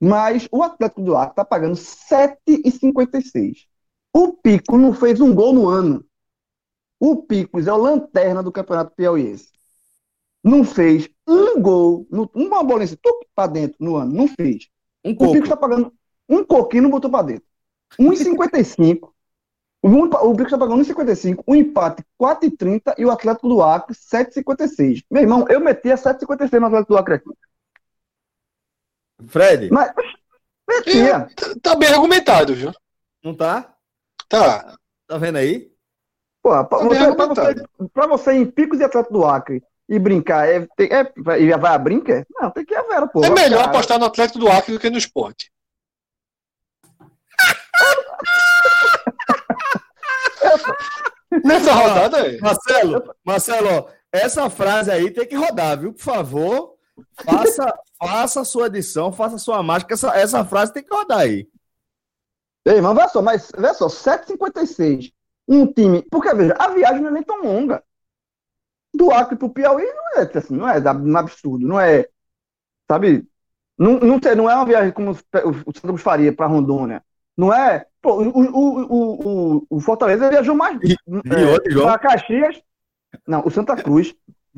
Mas o Atlético do Acre está pagando 7,56. O Pico não fez um gol no ano. O Picos é o lanterna do Campeonato Piauiense. Não fez um gol, uma bola para dentro no ano. Não fez. Um o Picos está pagando um coquinho, não botou para dentro. 1,55. o Picos está pagando 1,55. O empate 4,30 e o Atlético do Acre 7,56. Meu irmão, eu meti a 7,56 no Atlético do Acre aqui. Fred. Mas, metia. É, tá bem argumentado, viu? Não tá? Tá. Tá vendo aí? Pô, pra, tá você, pra, você, pra você em Picos e Atlético do Acre e brincar, é, tem, é, vai a brinca? Não, tem que ir a Vera, pô. É melhor cara. apostar no Atlético do Acre do que no esporte. Nessa rodada aí. Marcelo, Marcelo, essa frase aí tem que rodar, viu? Por favor, faça, faça a sua edição, faça a sua mágica. Essa, essa frase tem que rodar aí. Ei, mas vê só, mas vê só, 7,56. Um time. Porque, veja, a viagem não é nem tão longa. Do Acre pro Piauí não é assim, não é um absurdo, não é. Sabe? Não, não, tem, não é uma viagem como o Santos faria para Rondônia. Não é. Pô, o, o, o, o, Fortaleza viajou mais. E, é, para Caxias. Não, o Santa Cruz,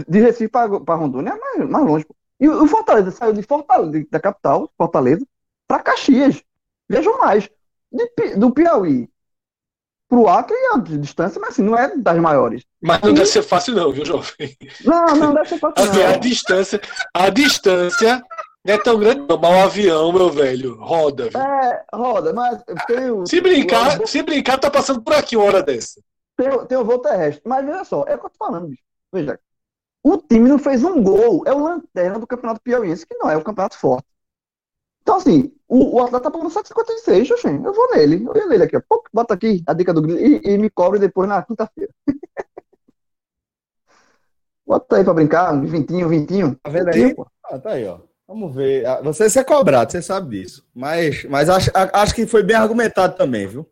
de Recife para Rondônia é mais, mais longe. E o Fortaleza saiu de Fortaleza, da capital, Fortaleza, para Caxias. Viajou mais de, do Piauí pro Acre a distância, mas assim, não é das maiores. Mas não e... deve ser fácil não, viu, jovem? Não, não deve ser fácil assim, não. A distância, a distância não é tão grande não, mas o avião, meu velho, roda. Viu? É, roda, mas tem Se brincar, o... se brincar, tá passando por aqui uma hora dessa. Tem, tem o voo terrestre, mas veja só, é o que eu tô falando, bicho. Veja, o time não fez um gol, é o lanterna do Campeonato Piauiense, que não é o campeonato forte. Então, assim, o, o atleta tá pagando 7,56, Xoxin. Eu vou nele. Eu ia nele aqui, ó. bota aqui a dica do e, e me cobre depois na quinta-feira. bota aí pra brincar, um vintinho, vintinho. Tá vendo aí? Ah, tá aí, ó. Vamos ver. Ah, você, você é cobrado, você sabe disso. Mas, mas acho, acho que foi bem argumentado também, viu?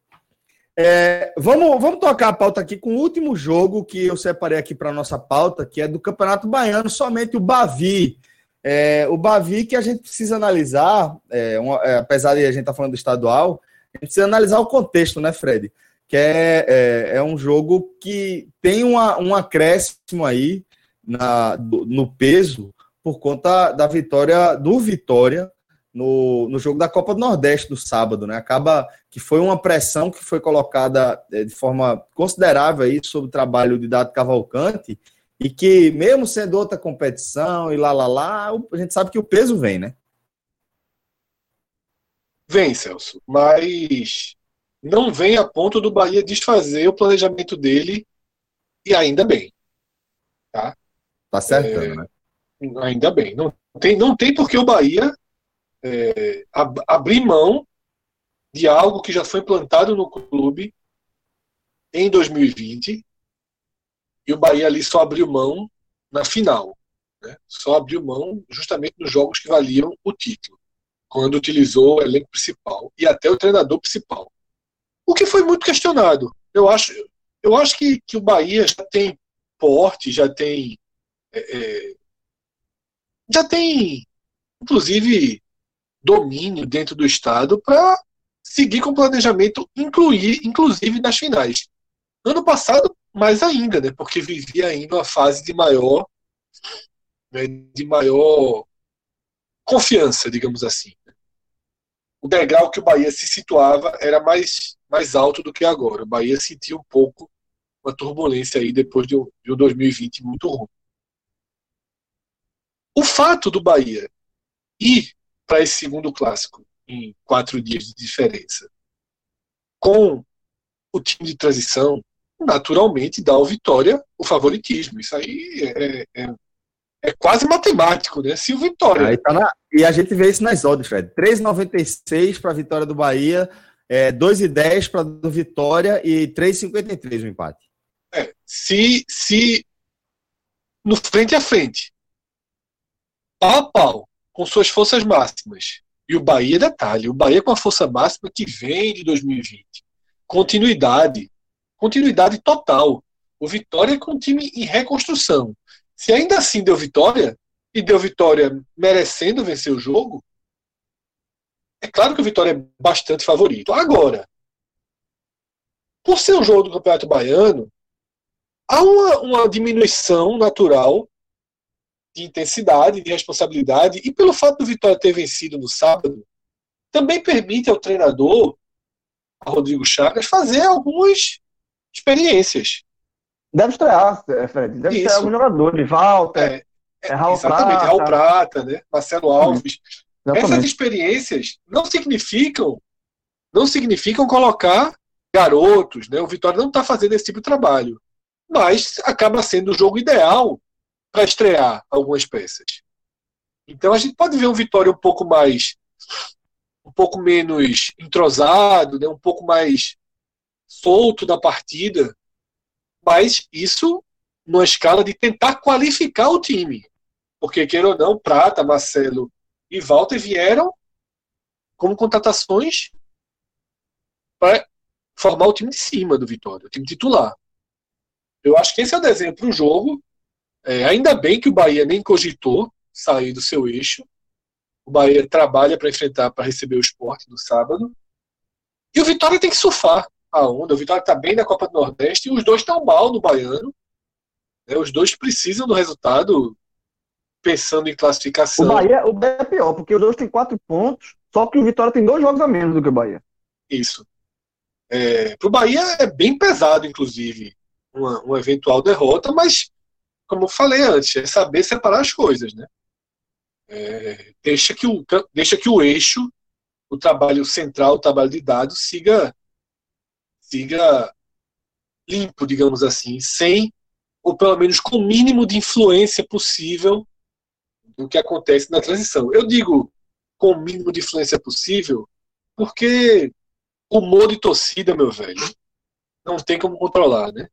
É, vamos, vamos tocar a pauta aqui com o último jogo que eu separei aqui para nossa pauta, que é do Campeonato Baiano, somente o Bavi é, o Bavi que a gente precisa analisar, é, é, apesar de a gente estar tá falando do estadual, a gente precisa analisar o contexto, né, Fred? Que é, é, é um jogo que tem uma, um acréscimo aí na, no peso por conta da vitória do Vitória no, no jogo da Copa do Nordeste do sábado, né? Acaba que foi uma pressão que foi colocada é, de forma considerável aí sobre o trabalho de Dado Cavalcante e que, mesmo sendo outra competição e lá, lá, lá, a gente sabe que o peso vem, né? Vem, Celso, mas não vem a ponto do Bahia desfazer o planejamento dele e ainda bem. Tá, tá certo, é, né? Ainda bem. Não tem, não tem por que o Bahia é, ab abrir mão de algo que já foi implantado no clube em 2020 e o Bahia ali só abriu mão na final. Né? Só abriu mão justamente nos jogos que valiam o título, quando utilizou o elenco principal e até o treinador principal. O que foi muito questionado. Eu acho, eu acho que, que o Bahia já tem porte, já tem. É, é, já tem, inclusive, domínio dentro do Estado para seguir com o planejamento, incluir, inclusive nas finais. Ano passado mais ainda, né? Porque vivia ainda uma fase de maior, né, de maior confiança, digamos assim. O degrau que o Bahia se situava era mais, mais alto do que agora. O Bahia sentiu um pouco uma turbulência aí depois de um, de um 2020 muito ruim. O fato do Bahia ir para esse segundo clássico em quatro dias de diferença, com o time de transição, naturalmente dá ao Vitória o favoritismo. Isso aí é, é, é quase matemático, né? Se o Vitória. Tá na... E a gente vê isso nas odds, Fred. 3,96 para a vitória do Bahia, é, 2,10 para do Vitória e 3,53 o empate. É, se, se no frente a frente, pau a pau, com suas forças máximas, e o Bahia, detalhe, o Bahia com a força máxima que vem de 2020. Continuidade. Continuidade total. O Vitória com um time em reconstrução. Se ainda assim deu vitória, e deu vitória merecendo vencer o jogo, é claro que o Vitória é bastante favorito. Agora, por ser um jogo do Campeonato Baiano, há uma, uma diminuição natural de intensidade, de responsabilidade, e pelo fato do Vitória ter vencido no sábado, também permite ao treinador, Rodrigo Chagas, fazer algumas experiências. Deve estrear, é, Fred. Deve estrear alguns jogadores. Walter, é, é, Raul exatamente, Prata. Raul Prata, né? Marcelo Alves. Exatamente. Essas experiências não significam não significam colocar garotos, né? O Vitória não está fazendo esse tipo de trabalho, mas acaba sendo o jogo ideal para estrear algumas peças. Então a gente pode ver um Vitória um pouco mais, um pouco menos entrosado, né, um pouco mais solto da partida, mas isso numa escala de tentar qualificar o time. Porque, queira ou não, Prata, Marcelo e Walter vieram como contratações para formar o time de cima do Vitória, o time titular. Eu acho que esse é o desenho para o jogo. É, ainda bem que o Bahia nem cogitou sair do seu eixo. O Bahia trabalha para enfrentar, para receber o esporte no sábado. E o Vitória tem que surfar a onda. O Vitória está bem na Copa do Nordeste e os dois estão mal no Baiano. É, os dois precisam do resultado pensando em classificação. O Bahia, o Bahia é pior, porque os dois têm quatro pontos, só que o Vitória tem dois jogos a menos do que o Bahia. Isso. É, para o Bahia é bem pesado, inclusive, uma, uma eventual derrota, mas como eu falei antes, é saber separar as coisas, né? É, deixa, que o, deixa que o eixo, o trabalho central, o trabalho de dados, siga, siga limpo, digamos assim, sem, ou pelo menos com o mínimo de influência possível do que acontece na transição. Eu digo com o mínimo de influência possível, porque humor de torcida, meu velho, não tem como controlar, né?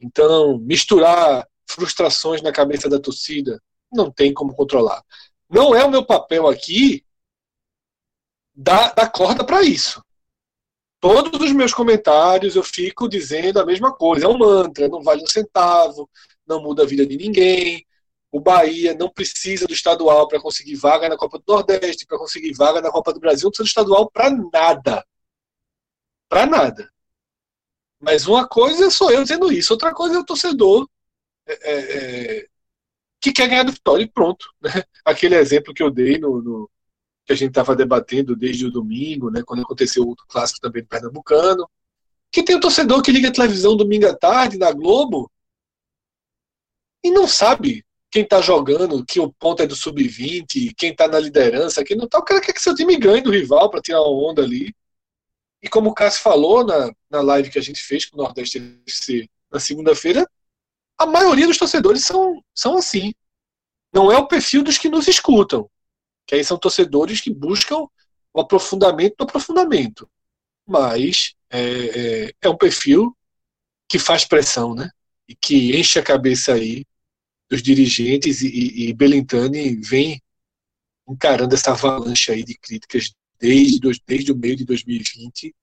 Então, misturar frustrações na cabeça da torcida, não tem como controlar. Não é o meu papel aqui dar, dar corda para isso. Todos os meus comentários eu fico dizendo a mesma coisa. É um mantra, não vale um centavo, não muda a vida de ninguém. O Bahia não precisa do estadual para conseguir vaga na Copa do Nordeste, para conseguir vaga na Copa do Brasil, não precisa do estadual para nada. Para nada. Mas uma coisa sou eu dizendo isso, outra coisa é o torcedor é, é, é, que quer ganhar do Vitória e pronto. Né? Aquele exemplo que eu dei no, no que a gente estava debatendo desde o domingo, né, quando aconteceu o clássico também do Pernambucano, que tem o um torcedor que liga a televisão domingo à tarde na Globo e não sabe quem está jogando, que o ponto é do sub-20, quem está na liderança, quem não está. O cara quer que seu time ganhe do rival para tirar uma onda ali. E como o Cássio falou na, na live que a gente fez com o Nordeste FC na segunda-feira, a maioria dos torcedores são, são assim. Não é o perfil dos que nos escutam. Que aí são torcedores que buscam o aprofundamento do aprofundamento. Mas é, é, é um perfil que faz pressão, né? E que enche a cabeça aí dos dirigentes e, e, Belintani vem encarando essa avalanche aí de críticas desde, desde o meio de 2020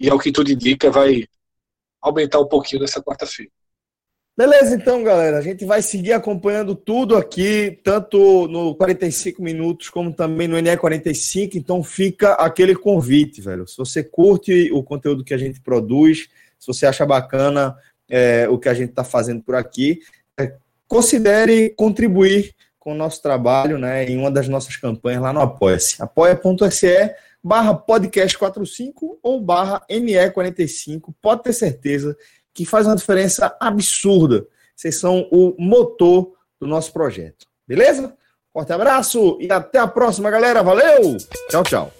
e ao que tudo indica vai aumentar um pouquinho nessa quarta-feira. Beleza, então, galera. A gente vai seguir acompanhando tudo aqui, tanto no 45 minutos como também no NE45. Então, fica aquele convite, velho. Se você curte o conteúdo que a gente produz, se você acha bacana é, o que a gente está fazendo por aqui, é, considere contribuir com o nosso trabalho né, em uma das nossas campanhas lá no Apoia-se. apoia.se barra podcast 45 ou barra ME45. Pode ter certeza que faz uma diferença absurda. Vocês são o motor do nosso projeto. Beleza? Forte abraço e até a próxima, galera. Valeu! Tchau, tchau.